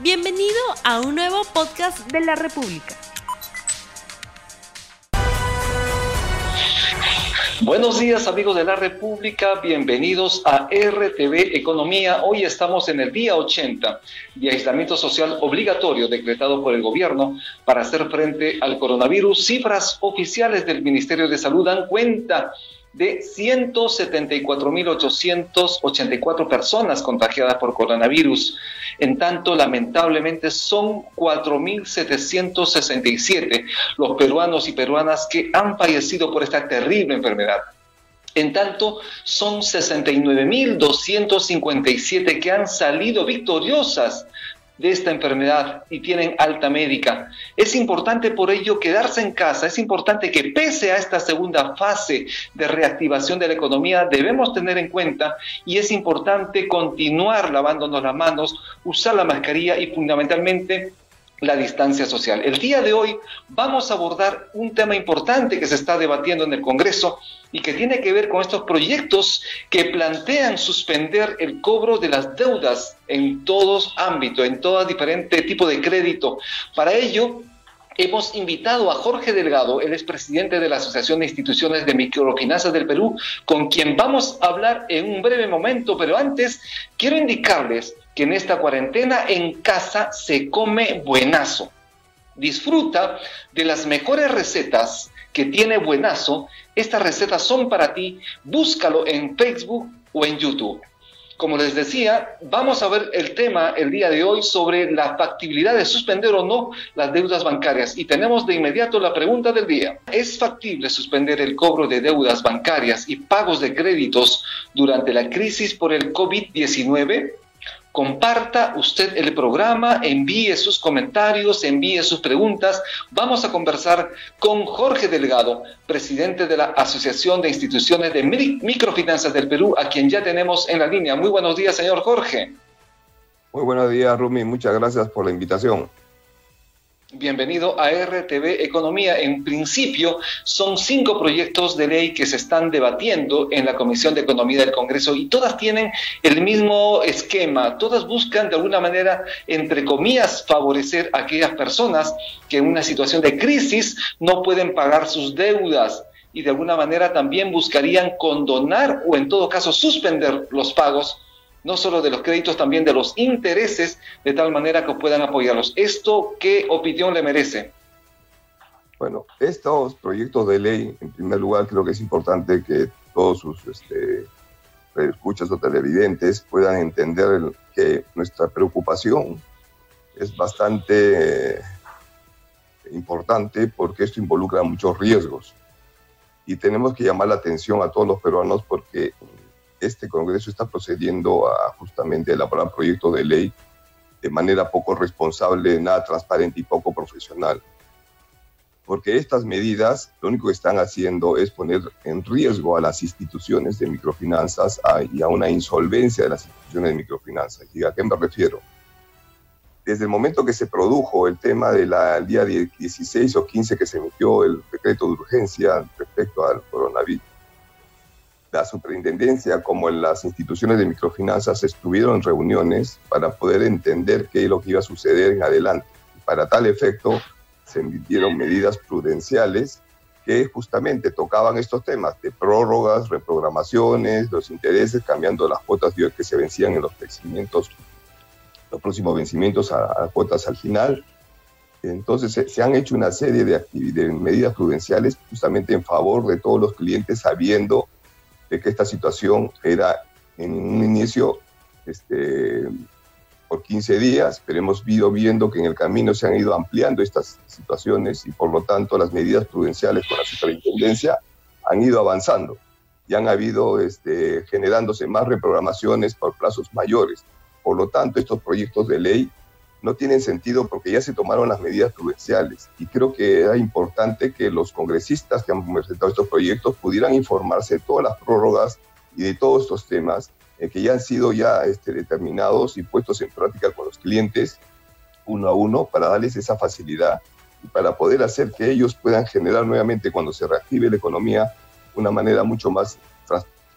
Bienvenido a un nuevo podcast de la República. Buenos días amigos de la República, bienvenidos a RTV Economía. Hoy estamos en el día 80 de aislamiento social obligatorio decretado por el gobierno para hacer frente al coronavirus. Cifras oficiales del Ministerio de Salud dan cuenta de 174.884 personas contagiadas por coronavirus. En tanto, lamentablemente son 4.767 los peruanos y peruanas que han fallecido por esta terrible enfermedad. En tanto, son 69.257 que han salido victoriosas de esta enfermedad y tienen alta médica. Es importante por ello quedarse en casa, es importante que pese a esta segunda fase de reactivación de la economía debemos tener en cuenta y es importante continuar lavándonos las manos, usar la mascarilla y fundamentalmente la distancia social. El día de hoy vamos a abordar un tema importante que se está debatiendo en el Congreso y que tiene que ver con estos proyectos que plantean suspender el cobro de las deudas en todos ámbitos, en todo diferente tipo de crédito. Para ello, hemos invitado a Jorge Delgado, el expresidente de la Asociación de Instituciones de Microfinanzas del Perú, con quien vamos a hablar en un breve momento, pero antes quiero indicarles que en esta cuarentena en casa se come buenazo. Disfruta de las mejores recetas que tiene Buenazo. Estas recetas son para ti. Búscalo en Facebook o en YouTube. Como les decía, vamos a ver el tema el día de hoy sobre la factibilidad de suspender o no las deudas bancarias. Y tenemos de inmediato la pregunta del día. ¿Es factible suspender el cobro de deudas bancarias y pagos de créditos durante la crisis por el COVID-19? Comparta usted el programa, envíe sus comentarios, envíe sus preguntas. Vamos a conversar con Jorge Delgado, presidente de la Asociación de Instituciones de Microfinanzas del Perú, a quien ya tenemos en la línea. Muy buenos días, señor Jorge. Muy buenos días, Rumi. Muchas gracias por la invitación. Bienvenido a RTV Economía. En principio, son cinco proyectos de ley que se están debatiendo en la Comisión de Economía del Congreso y todas tienen el mismo esquema. Todas buscan de alguna manera, entre comillas, favorecer a aquellas personas que en una situación de crisis no pueden pagar sus deudas y de alguna manera también buscarían condonar o en todo caso suspender los pagos no solo de los créditos, también de los intereses, de tal manera que puedan apoyarlos. ¿Esto qué opinión le merece? Bueno, estos proyectos de ley, en primer lugar, creo que es importante que todos sus este, escuchas o televidentes puedan entender que nuestra preocupación es bastante importante porque esto involucra muchos riesgos. Y tenemos que llamar la atención a todos los peruanos porque este Congreso está procediendo a justamente elaborar proyectos de ley de manera poco responsable, nada transparente y poco profesional. Porque estas medidas lo único que están haciendo es poner en riesgo a las instituciones de microfinanzas y a una insolvencia de las instituciones de microfinanzas. ¿Y a qué me refiero? Desde el momento que se produjo el tema del día 16 o 15 que se emitió el decreto de urgencia respecto al coronavirus, la superintendencia como en las instituciones de microfinanzas estuvieron reuniones para poder entender qué es lo que iba a suceder en adelante. para tal efecto se emitieron medidas prudenciales que justamente tocaban estos temas de prórrogas, reprogramaciones, los intereses, cambiando las cuotas que se vencían en los vencimientos, los próximos vencimientos a, cuotas al final. Entonces se, han hecho una serie de, de medidas prudenciales justamente en favor de todos los clientes, sabiendo de que esta situación era en un inicio este, por 15 días, pero hemos ido viendo que en el camino se han ido ampliando estas situaciones y por lo tanto las medidas prudenciales con la superintendencia han ido avanzando y han habido este, generándose más reprogramaciones por plazos mayores. Por lo tanto, estos proyectos de ley no tienen sentido porque ya se tomaron las medidas prudenciales y creo que era importante que los congresistas que han presentado estos proyectos pudieran informarse de todas las prórrogas y de todos estos temas eh, que ya han sido ya este, determinados y puestos en práctica con los clientes uno a uno para darles esa facilidad y para poder hacer que ellos puedan generar nuevamente cuando se reactive la economía una manera mucho más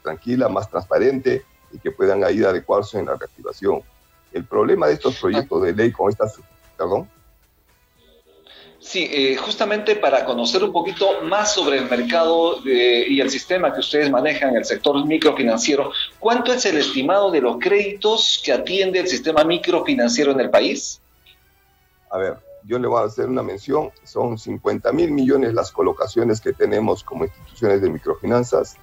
tranquila, más transparente y que puedan ir a adecuarse en la reactivación. El problema de estos proyectos de ley con estas, perdón. Sí, eh, justamente para conocer un poquito más sobre el mercado y el sistema que ustedes manejan, en el sector microfinanciero, ¿cuánto es el estimado de los créditos que atiende el sistema microfinanciero en el país? A ver, yo le voy a hacer una mención, son 50 mil millones las colocaciones que tenemos como instituciones de microfinanzas,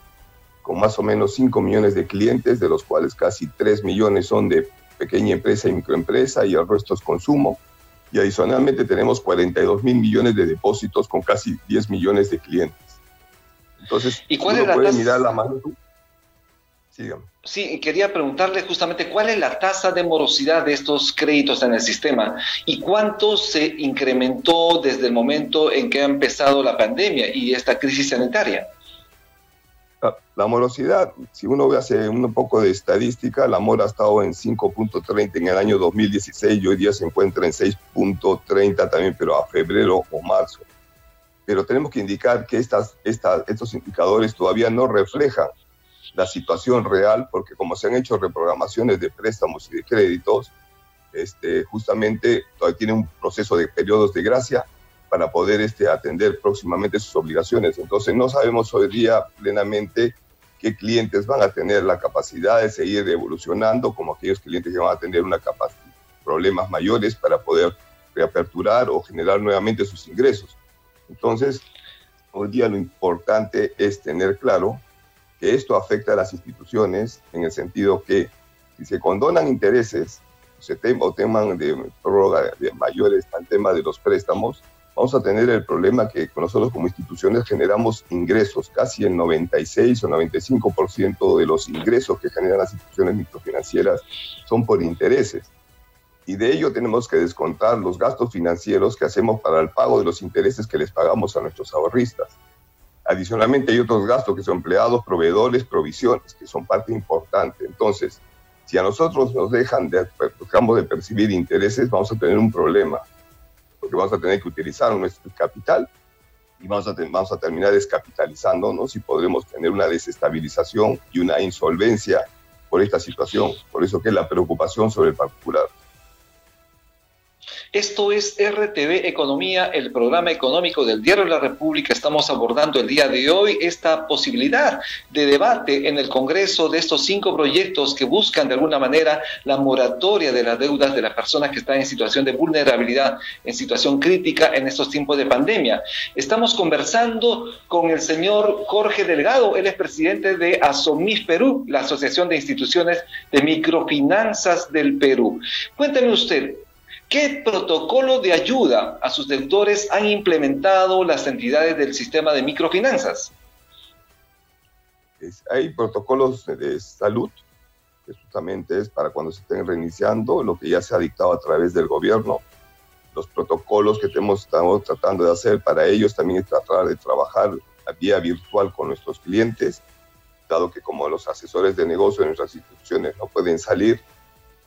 con más o menos 5 millones de clientes, de los cuales casi 3 millones son de pequeña empresa y microempresa y el resto es consumo y adicionalmente tenemos 42 mil millones de depósitos con casi 10 millones de clientes. Entonces, ¿Y cuál uno puede mirar la magnitud. Sí, quería preguntarle justamente cuál es la tasa de morosidad de estos créditos en el sistema y cuánto se incrementó desde el momento en que ha empezado la pandemia y esta crisis sanitaria. La morosidad, si uno hace un poco de estadística, la mora ha estado en 5.30 en el año 2016 y hoy día se encuentra en 6.30 también, pero a febrero o marzo. Pero tenemos que indicar que estas, estas, estos indicadores todavía no reflejan la situación real, porque como se han hecho reprogramaciones de préstamos y de créditos, este, justamente todavía tiene un proceso de periodos de gracia para poder este, atender próximamente sus obligaciones. Entonces no sabemos hoy día plenamente qué clientes van a tener la capacidad de seguir evolucionando, como aquellos clientes que van a tener una problemas mayores para poder reaperturar o generar nuevamente sus ingresos. Entonces, hoy día lo importante es tener claro que esto afecta a las instituciones en el sentido que si se condonan intereses se o teman de prórroga de mayores al tema de los préstamos, vamos a tener el problema que nosotros como instituciones generamos ingresos, casi el 96 o 95% de los ingresos que generan las instituciones microfinancieras son por intereses. Y de ello tenemos que descontar los gastos financieros que hacemos para el pago de los intereses que les pagamos a nuestros ahorristas. Adicionalmente hay otros gastos que son empleados, proveedores, provisiones, que son parte importante. Entonces, si a nosotros nos dejan de, dejamos de percibir intereses, vamos a tener un problema porque vamos a tener que utilizar nuestro capital y vamos a, vamos a terminar descapitalizándonos y podremos tener una desestabilización y una insolvencia por esta situación. Por eso que es la preocupación sobre el particular. Esto es RTV Economía, el programa económico del Diario de la República. Estamos abordando el día de hoy esta posibilidad de debate en el Congreso de estos cinco proyectos que buscan de alguna manera la moratoria de las deudas de las personas que están en situación de vulnerabilidad, en situación crítica en estos tiempos de pandemia. Estamos conversando con el señor Jorge Delgado, él es presidente de ASOMIS Perú, la Asociación de Instituciones de Microfinanzas del Perú. Cuénteme usted, ¿Qué protocolo de ayuda a sus deudores han implementado las entidades del sistema de microfinanzas? hay protocolos de salud, que justamente es para cuando se estén reiniciando, lo que ya se ha dictado a través del gobierno. Los protocolos que estamos tratando de hacer para ellos también es tratar de trabajar a vía virtual con nuestros clientes, dado que como los asesores de negocio en nuestras instituciones no pueden salir,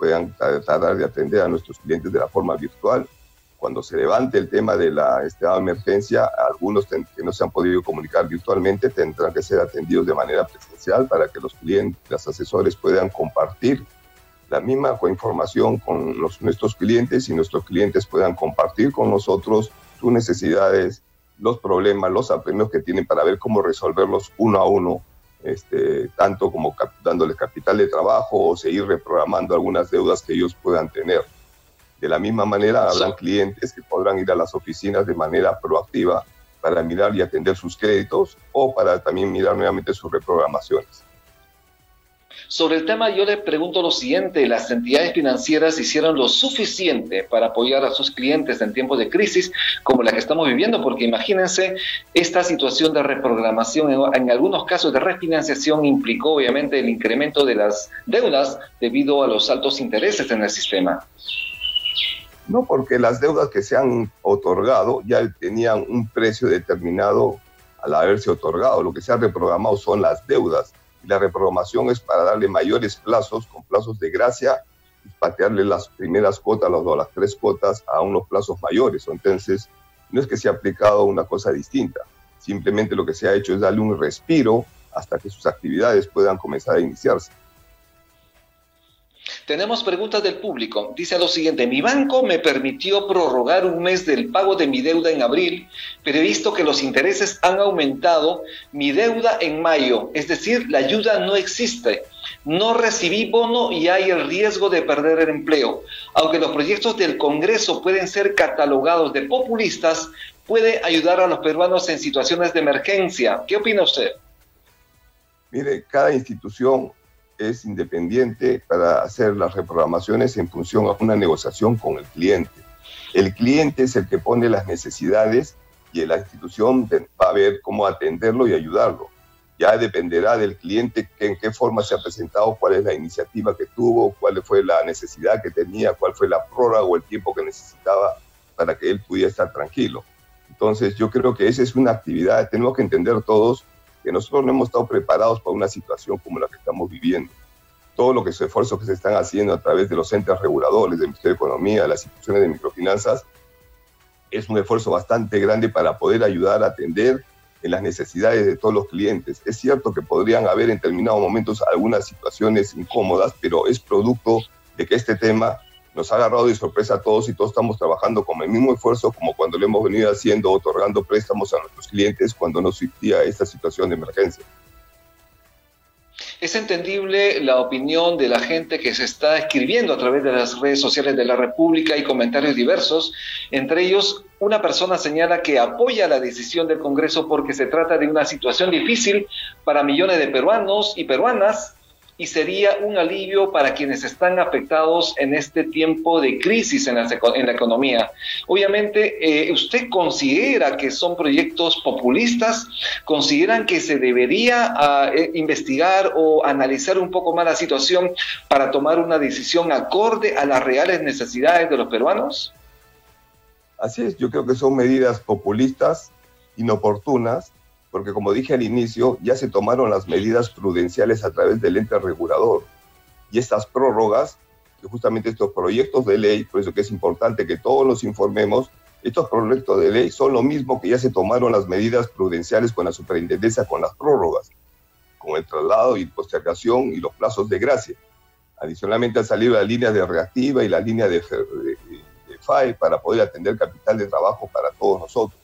puedan tratar de atender a nuestros clientes de la forma virtual. Cuando se levante el tema de la estado de emergencia, algunos que no se han podido comunicar virtualmente tendrán que ser atendidos de manera presencial para que los clientes, los asesores puedan compartir la misma información con nuestros clientes y nuestros clientes puedan compartir con nosotros sus necesidades, los problemas, los apremios que tienen para ver cómo resolverlos uno a uno este, tanto como dándoles capital de trabajo o seguir reprogramando algunas deudas que ellos puedan tener. De la misma manera, habrán clientes que podrán ir a las oficinas de manera proactiva para mirar y atender sus créditos o para también mirar nuevamente sus reprogramaciones. Sobre el tema yo le pregunto lo siguiente, ¿las entidades financieras hicieron lo suficiente para apoyar a sus clientes en tiempos de crisis como la que estamos viviendo? Porque imagínense, esta situación de reprogramación, en, algunos casos de refinanciación, implicó obviamente el incremento de las deudas debido a los altos intereses en el sistema. No, porque las deudas que se han otorgado ya tenían un precio determinado al haberse otorgado. Lo que se ha reprogramado son las deudas y la reprogramación es para darle mayores plazos, con plazos de gracia, y patearle las primeras cuotas, las, las tres cuotas, a unos plazos mayores. Entonces, no es que se ha aplicado una cosa distinta, simplemente lo que se ha hecho es darle un respiro hasta que sus actividades puedan comenzar a iniciarse. Tenemos preguntas del público. Dice lo siguiente, mi banco me permitió prorrogar un mes del pago de mi deuda en abril, pero he visto que los intereses han aumentado mi deuda en mayo, es decir, la ayuda no existe. No recibí bono y hay el riesgo de perder el empleo. Aunque los proyectos del Congreso pueden ser catalogados de populistas, puede ayudar a los peruanos en situaciones de emergencia. ¿Qué opina usted? Mire, cada institución es independiente para hacer las reprogramaciones en función a una negociación con el cliente. El cliente es el que pone las necesidades y la institución va a ver cómo atenderlo y ayudarlo. Ya dependerá del cliente en qué forma se ha presentado, cuál es la iniciativa que tuvo, cuál fue la necesidad que tenía, cuál fue la prórroga o el tiempo que necesitaba para que él pudiera estar tranquilo. Entonces yo creo que esa es una actividad, tenemos que entender todos que nosotros no hemos estado preparados para una situación como la que estamos viviendo. Todo lo que es esfuerzo que se están haciendo a través de los entes reguladores, del Ministerio de Economía, de las instituciones de microfinanzas, es un esfuerzo bastante grande para poder ayudar a atender en las necesidades de todos los clientes. Es cierto que podrían haber en determinados momentos algunas situaciones incómodas, pero es producto de que este tema nos ha agarrado de sorpresa a todos y todos estamos trabajando con el mismo esfuerzo como cuando lo hemos venido haciendo, otorgando préstamos a nuestros clientes cuando no existía esta situación de emergencia. Es entendible la opinión de la gente que se está escribiendo a través de las redes sociales de la República y comentarios diversos. Entre ellos, una persona señala que apoya la decisión del Congreso porque se trata de una situación difícil para millones de peruanos y peruanas y sería un alivio para quienes están afectados en este tiempo de crisis en la, economía. Obviamente, eh, ¿usted considera que son proyectos populistas? ¿Consideran que se debería ah, eh, investigar o analizar un poco más la situación para tomar una decisión acorde a las reales necesidades de los peruanos? Así es, yo creo que son medidas populistas, inoportunas, porque como dije al inicio, ya se tomaron las medidas prudenciales a través del ente regulador. Y estas prórrogas, que justamente estos proyectos de ley, por eso que es importante que todos nos informemos, estos proyectos de ley son lo mismo que ya se tomaron las medidas prudenciales con la superintendencia, con las prórrogas, con el traslado y postergación y los plazos de gracia. Adicionalmente han salido las líneas de reactiva y la línea de, de, de FAE para poder atender capital de trabajo para todos nosotros.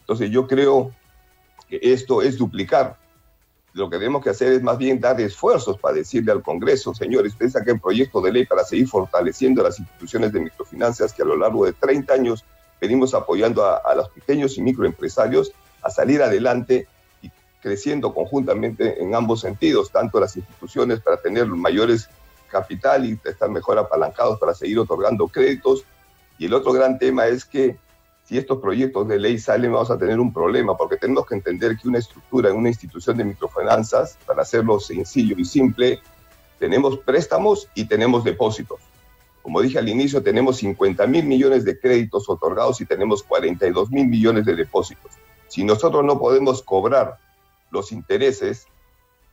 Entonces yo creo esto es duplicar. Lo que tenemos que hacer es más bien dar esfuerzos para decirle al Congreso, señores, ustedes saquen proyecto de ley para seguir fortaleciendo las instituciones de microfinanzas que a lo largo de 30 años venimos apoyando a, a los pequeños y microempresarios a salir adelante y creciendo conjuntamente en ambos sentidos, tanto las instituciones para tener mayores capital y estar mejor apalancados para seguir otorgando créditos. Y el otro gran tema es que si estos proyectos de ley salen, vamos a tener un problema, porque tenemos que entender que una estructura en una institución de microfinanzas, para hacerlo sencillo y simple, tenemos préstamos y tenemos depósitos. Como dije al inicio, tenemos 50 mil millones de créditos otorgados y tenemos 42 mil millones de depósitos. Si nosotros no podemos cobrar los intereses,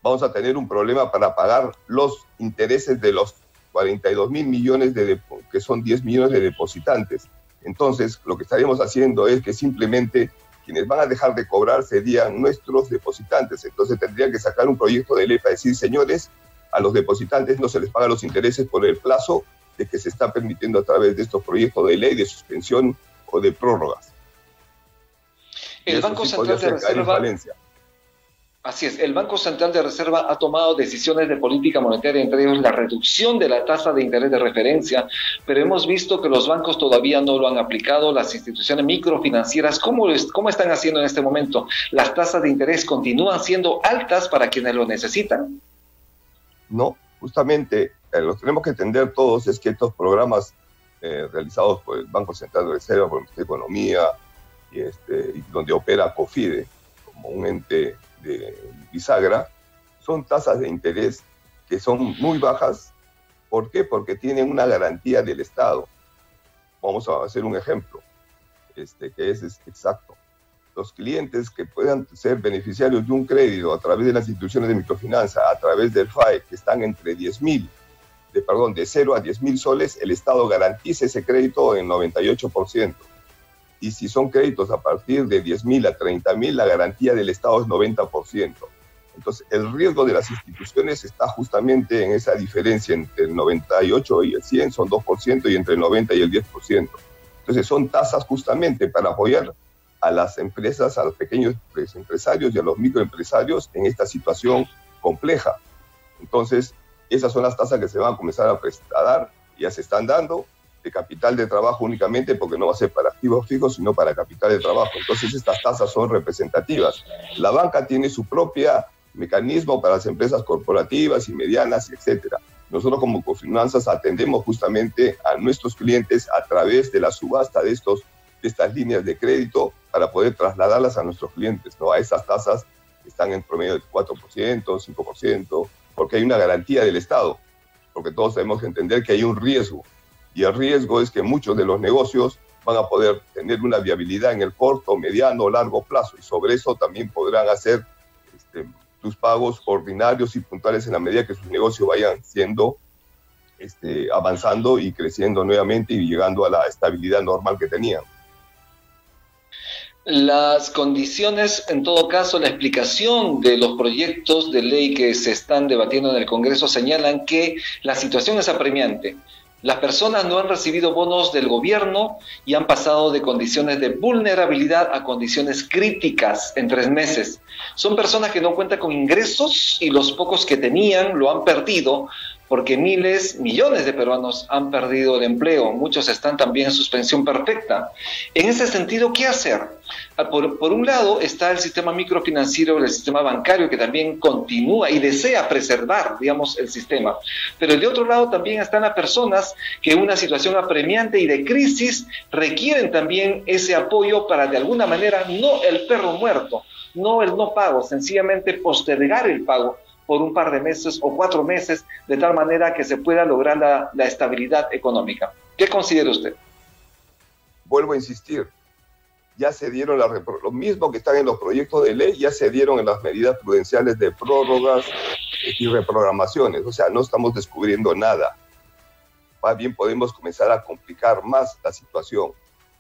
vamos a tener un problema para pagar los intereses de los 42 mil millones de que son 10 millones de depositantes. Entonces, lo que estaríamos haciendo es que simplemente quienes van a dejar de cobrar serían nuestros depositantes. Entonces, tendría que sacar un proyecto de ley para decir, señores, a los depositantes no se les paga los intereses por el plazo de que se está permitiendo a través de estos proyectos de ley de suspensión o de prórrogas. El Banco Central de Reserva Así es, el Banco Central de Reserva ha tomado decisiones de política monetaria, entre ellos la reducción de la tasa de interés de referencia, pero hemos visto que los bancos todavía no lo han aplicado, las instituciones microfinancieras, ¿cómo, cómo están haciendo en este momento? ¿Las tasas de interés continúan siendo altas para quienes lo necesitan? No, justamente eh, lo tenemos que entender todos es que estos programas eh, realizados por el Banco Central de Reserva, por el Ministerio de Economía, y, este, donde opera COFIDE como un ente de bisagra, son tasas de interés que son muy bajas. ¿Por qué? Porque tienen una garantía del Estado. Vamos a hacer un ejemplo, este, que es, exacto. Los clientes que puedan ser beneficiarios de un crédito a través de las instituciones de microfinanza, a través del FAE, que están entre 10 mil, de, perdón, de 0 a 10 mil soles, el Estado garantiza ese crédito en 98% y si son créditos a partir de 10 mil a 30 mil, la garantía del Estado es 90%. Entonces, el riesgo de las instituciones está justamente en esa diferencia entre el 98 y el 100, son 2%, y entre el 90 y el 10%. Entonces, son tasas justamente para apoyar a las empresas, a los pequeños empresarios y a los microempresarios en esta situación compleja. Entonces, esas son las tasas que se van a comenzar a, dar, ya se están dando, de capital de trabajo únicamente, porque no va a ser para activos fijos, sino para capital de trabajo. Entonces, estas tasas son representativas. La banca tiene su propia mecanismo para las empresas corporativas y medianas, etcétera. Nosotros como Cofinanzas atendemos justamente a nuestros clientes a través de la subasta de, estos, de estas líneas de crédito para poder trasladarlas a nuestros clientes, ¿no? A esas tasas están en promedio del 4%, 5%, porque hay una garantía del Estado, porque todos tenemos que entender que hay un riesgo, y el riesgo es que muchos de los negocios van a poder tener una viabilidad en el corto, mediano o largo plazo, y sobre eso también podrán hacer este, sus pagos ordinarios y puntuales en la medida que sus negocios vayan siendo este, avanzando y creciendo nuevamente y llegando a la estabilidad normal que tenían. Las condiciones, en todo caso, la explicación de los proyectos de ley que se están debatiendo en el Congreso señalan que la situación es apremiante. Las personas no han recibido bonos del gobierno y han pasado de condiciones de vulnerabilidad a condiciones críticas en tres meses. Son personas que no cuentan con ingresos y los pocos que tenían lo han perdido porque miles, millones de peruanos han perdido el empleo, muchos están también en suspensión perfecta. En ese sentido, ¿qué hacer? Ah, por, un lado está el sistema microfinanciero, el sistema bancario, que también continúa y desea preservar, digamos, el sistema. Pero de otro lado también están las personas que en una situación apremiante y de crisis requieren también ese apoyo para de alguna manera, no el perro muerto, no el no pago, sencillamente postergar el pago por un par de meses o cuatro meses, de tal manera que se pueda lograr la, estabilidad económica. ¿Qué considera usted? Vuelvo a insistir, ya se dieron lo mismo que están en los proyectos de ley, ya se dieron en las medidas prudenciales de prórrogas y reprogramaciones. O sea, no estamos descubriendo nada. Más bien podemos comenzar a complicar más la situación.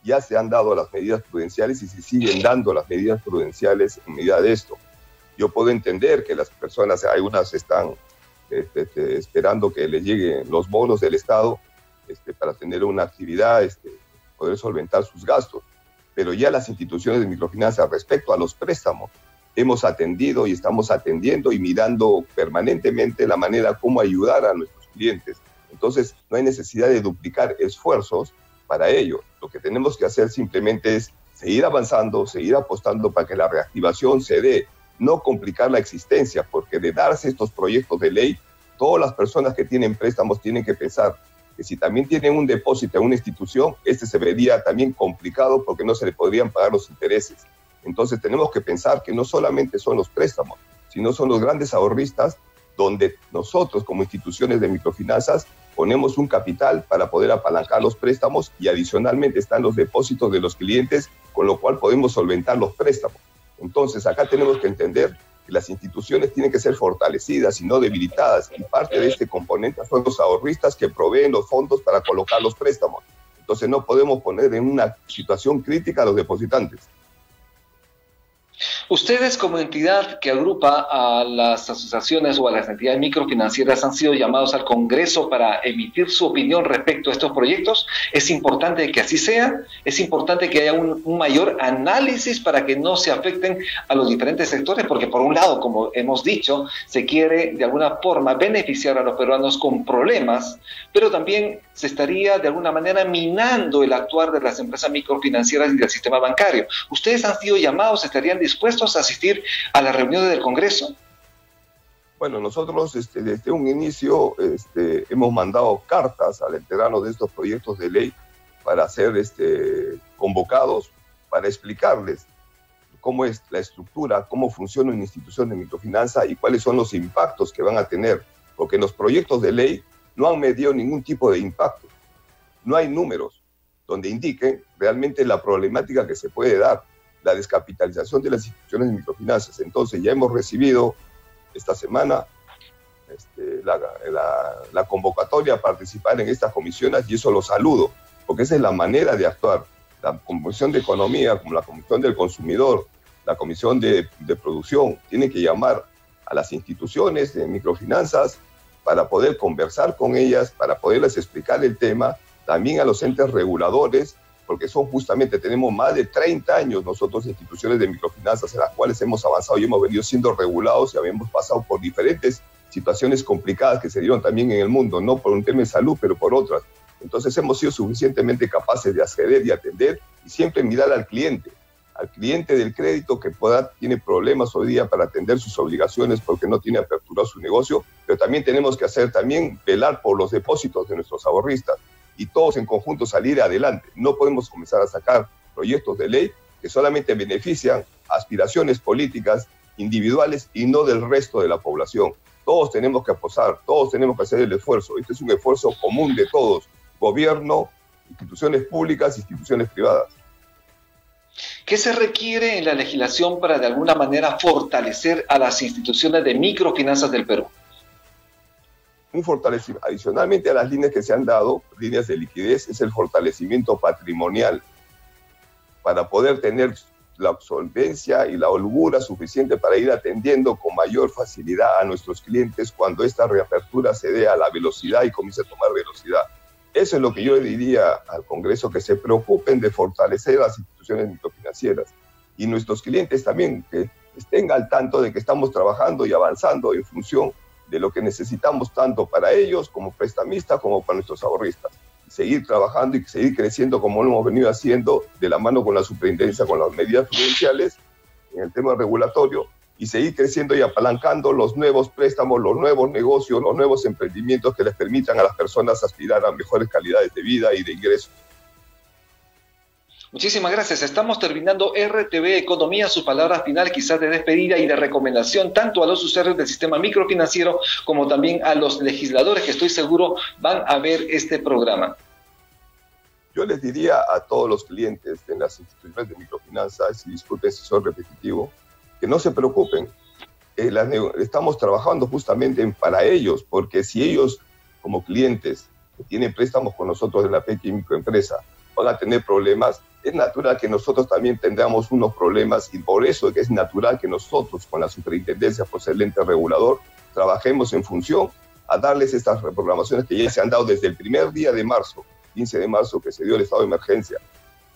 Ya se han dado las medidas prudenciales y se siguen dando las medidas prudenciales en medida de esto yo puedo entender que las personas, hay unas están este, este, esperando que les lleguen los bonos del Estado este, para tener una actividad, poder solventar sus gastos. Pero ya las instituciones de microfinanzas respecto a los préstamos, hemos atendido y estamos atendiendo y mirando permanentemente la manera como ayudar a nuestros clientes. Entonces, no hay necesidad de duplicar esfuerzos para ello. Lo que tenemos que hacer simplemente es seguir avanzando, seguir apostando para que la reactivación se dé no complicar la existencia, porque de darse estos proyectos de ley, todas las personas que tienen préstamos tienen que pensar que si también tienen un depósito en una institución, este se vería también complicado porque no se le podrían pagar los intereses. Entonces tenemos que pensar que no solamente son los préstamos, sino son los grandes ahorristas donde nosotros como instituciones de microfinanzas ponemos un capital para poder apalancar los préstamos y adicionalmente están los depósitos de los clientes, con lo cual podemos solventar los préstamos. Entonces, acá tenemos que entender que las instituciones tienen que ser fortalecidas y no debilitadas, y parte de este componente son los ahorristas que proveen los fondos para colocar los préstamos. Entonces, no podemos poner en una situación crítica a los depositantes. Ustedes como entidad que agrupa a las asociaciones o a las entidades microfinancieras han sido llamados al Congreso para emitir su opinión respecto a estos proyectos. Es importante que así sea, es importante que haya un, mayor análisis para que no se afecten a los diferentes sectores, porque por un lado, como hemos dicho, se quiere de alguna forma beneficiar a los peruanos con problemas, pero también se estaría de alguna manera minando el actuar de las empresas microfinancieras y del sistema bancario. Ustedes han sido llamados, estarían dispuestos a asistir a las reuniones del Congreso? Bueno, nosotros este, desde un inicio este, hemos mandado cartas al enterano de estos proyectos de ley para ser este, convocados, para explicarles cómo es la estructura, cómo funciona una institución de microfinanza y cuáles son los impactos que van a tener, porque los proyectos de ley no han medido ningún tipo de impacto. No hay números donde indiquen realmente la problemática que se puede dar la descapitalización de las instituciones de microfinanzas. Entonces ya hemos recibido esta semana este, la, convocatoria a participar en estas comisiones y eso lo saludo, porque esa es la manera de actuar. La Comisión de Economía, como la Comisión del Consumidor, la Comisión de, de Producción, tienen que llamar a las instituciones de microfinanzas para poder conversar con ellas, para poderles explicar el tema, también a los entes reguladores, porque son justamente, tenemos más de 30 años nosotros instituciones de microfinanzas en las cuales hemos avanzado y hemos venido siendo regulados y habíamos pasado por diferentes situaciones complicadas que se dieron también en el mundo, no por un tema de salud, pero por otras. Entonces hemos sido suficientemente capaces de acceder y atender y siempre mirar al cliente al cliente del crédito que pueda, tiene problemas hoy día para atender sus obligaciones porque no tiene apertura su negocio, pero también tenemos que hacer también velar por los depósitos de nuestros ahorristas y todos en conjunto salir adelante. No podemos comenzar a sacar proyectos de ley que solamente benefician aspiraciones políticas individuales y no del resto de la población. Todos tenemos que aposar, todos tenemos que hacer el esfuerzo. Este es un esfuerzo común de todos, gobierno, instituciones públicas, instituciones privadas. ¿Qué se requiere en la legislación para de alguna manera fortalecer a las instituciones de microfinanzas del Perú? Un fortalecimiento, adicionalmente a las líneas que se han dado, líneas de liquidez, es el fortalecimiento patrimonial para poder tener la solvencia y la holgura suficiente para ir atendiendo con mayor facilidad a nuestros clientes cuando esta reapertura se dé a la velocidad y comience a tomar velocidad. Eso es lo que yo le diría al Congreso, que se preocupen de fortalecer las instituciones microfinancieras y nuestros clientes también, que estén al tanto de que estamos trabajando y avanzando en función de lo que necesitamos tanto para ellos como prestamistas como para nuestros ahorristas. Seguir trabajando y seguir creciendo como lo hemos venido haciendo de la mano con la superintendencia, con las medidas prudenciales en el tema regulatorio y seguir creciendo y apalancando los nuevos préstamos, los nuevos negocios, los nuevos emprendimientos que les permitan a las personas aspirar a mejores calidades de vida y de ingresos. Muchísimas gracias. Estamos terminando RTV Economía, su palabra final quizás de despedida y de recomendación tanto a los usuarios del sistema microfinanciero como también a los legisladores que estoy seguro van a ver este programa. Yo les diría a todos los clientes de las instituciones de microfinanzas, y disculpen si soy repetitivo, que no se preocupen. Eh, estamos trabajando justamente para ellos, porque si ellos como clientes que tienen préstamos con nosotros de la pequeña microempresa van a tener problemas, es natural que nosotros también tengamos unos problemas y por eso es natural que nosotros con la superintendencia por ser el ente regulador trabajemos en función a darles estas reprogramaciones que ya se han dado desde el primer día de marzo, 15 de marzo que se dio el estado de emergencia,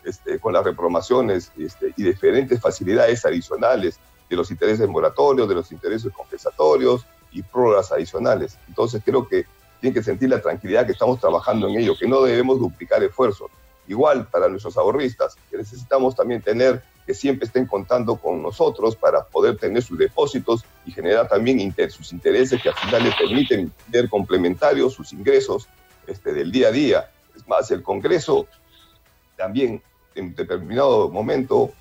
este, con las reprogramaciones este, y diferentes facilidades adicionales de los intereses moratorios, de los intereses compensatorios y prórrogas adicionales. Entonces creo que tienen que sentir la tranquilidad que estamos trabajando en ello, que no debemos duplicar esfuerzos. Igual para nuestros ahorristas, que necesitamos también tener que siempre estén contando con nosotros para poder tener sus depósitos y generar también sus intereses que al final les permiten tener complementarios sus ingresos este, del día a día. Es más, el Congreso también en determinado momento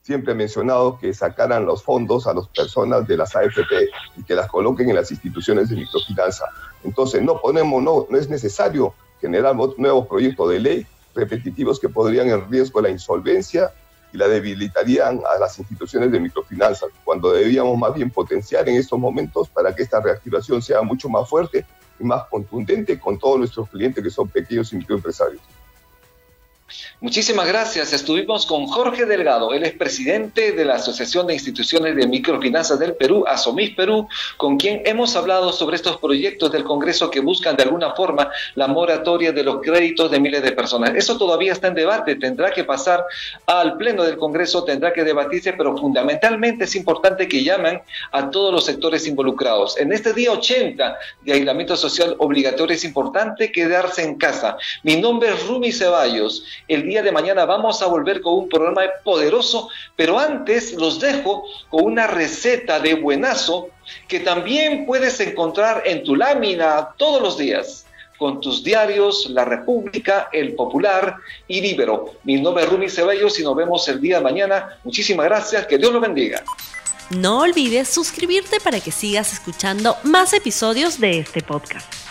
siempre he mencionado que sacaran los fondos a las personas de las AFP y que las coloquen en las instituciones de microfinanza. Entonces, no ponemos, no, no es necesario generar nuevos proyectos de ley repetitivos que podrían en riesgo la insolvencia y la debilitarían a las instituciones de microfinanza, cuando debíamos más bien potenciar en estos momentos para que esta reactivación sea mucho más fuerte y más contundente con todos nuestros clientes que son pequeños y microempresarios. Muchísimas gracias. Estuvimos con Jorge Delgado, él es presidente de la Asociación de Instituciones de Microfinanzas del Perú, ASOMIS Perú, con quien hemos hablado sobre estos proyectos del Congreso que buscan de alguna forma la moratoria de los créditos de miles de personas. Eso todavía está en debate, tendrá que pasar al Pleno del Congreso, tendrá que debatirse, pero fundamentalmente es importante que llamen a todos los sectores involucrados. En este día 80 de aislamiento social obligatorio es importante quedarse en casa. Mi nombre es Rumi Ceballos el día de mañana vamos a volver con un programa poderoso, pero antes los dejo con una receta de buenazo que también puedes encontrar en tu lámina todos los días con tus diarios La República, El Popular y Libero. Mi nombre es Rumi Ceballos y nos vemos el día de mañana. Muchísimas gracias, que Dios lo bendiga. No olvides suscribirte para que sigas escuchando más episodios de este podcast.